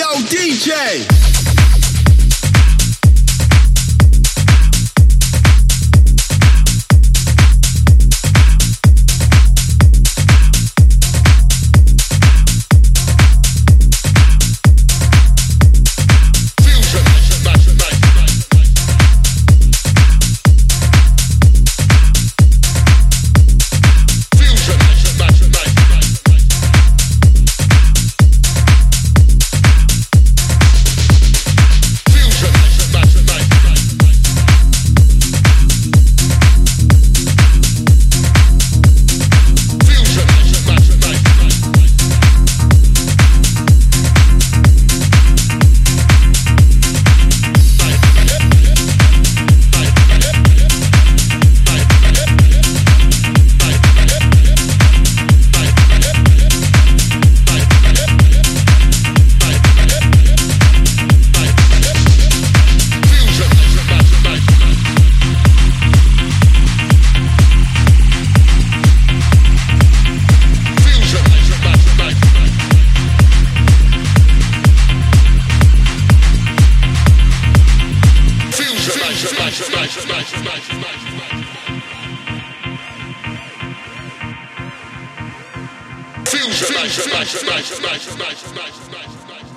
yo, DJ. значит, значит, значит, значит, значит. Fusion, значит, значит, значит, значит, значит, значит, значит.